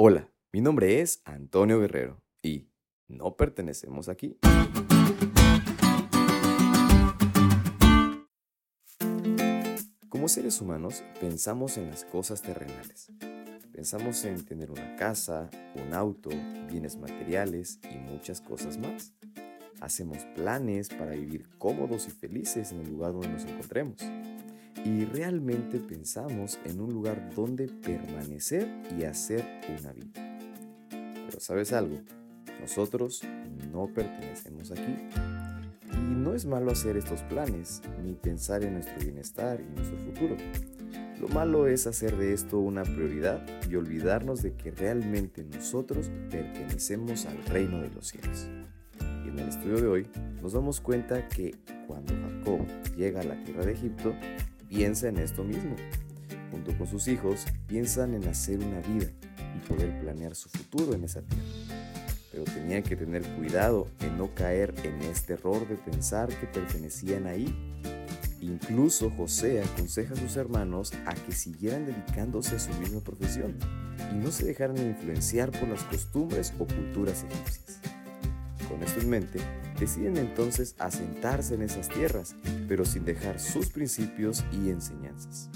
Hola, mi nombre es Antonio Guerrero y no pertenecemos aquí. Como seres humanos pensamos en las cosas terrenales. Pensamos en tener una casa, un auto, bienes materiales y muchas cosas más. Hacemos planes para vivir cómodos y felices en el lugar donde nos encontremos. Y realmente pensamos en un lugar donde permanecer y hacer una vida. Pero sabes algo, nosotros no pertenecemos aquí. Y no es malo hacer estos planes, ni pensar en nuestro bienestar y nuestro futuro. Lo malo es hacer de esto una prioridad y olvidarnos de que realmente nosotros pertenecemos al reino de los cielos. Y en el estudio de hoy nos damos cuenta que cuando Jacob llega a la tierra de Egipto, piensa en esto mismo. Junto con sus hijos, piensan en hacer una vida y poder planear su futuro en esa tierra. Pero tenían que tener cuidado en no caer en este error de pensar que pertenecían ahí. Incluso José aconseja a sus hermanos a que siguieran dedicándose a su misma profesión y no se dejaran influenciar por las costumbres o culturas egipcias. Con esto en mente, deciden entonces asentarse en esas tierras, pero sin dejar sus principios y enseñanzas.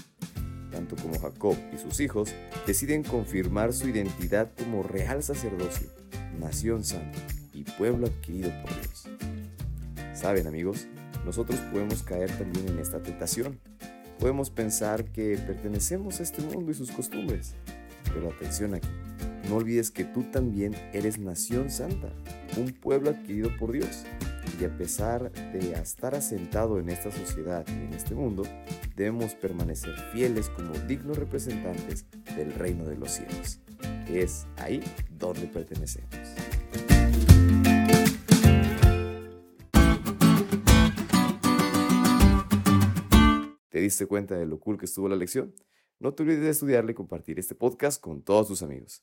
Tanto como Jacob y sus hijos deciden confirmar su identidad como real sacerdocio, nación santa y pueblo adquirido por Dios. Saben amigos, nosotros podemos caer también en esta tentación. Podemos pensar que pertenecemos a este mundo y sus costumbres. Pero atención aquí, no olvides que tú también eres nación santa, un pueblo adquirido por Dios. Y a pesar de estar asentado en esta sociedad y en este mundo, debemos permanecer fieles como dignos representantes del reino de los cielos, que es ahí donde pertenecemos. ¿Te diste cuenta de lo cool que estuvo la lección? No te olvides de estudiarle y compartir este podcast con todos tus amigos.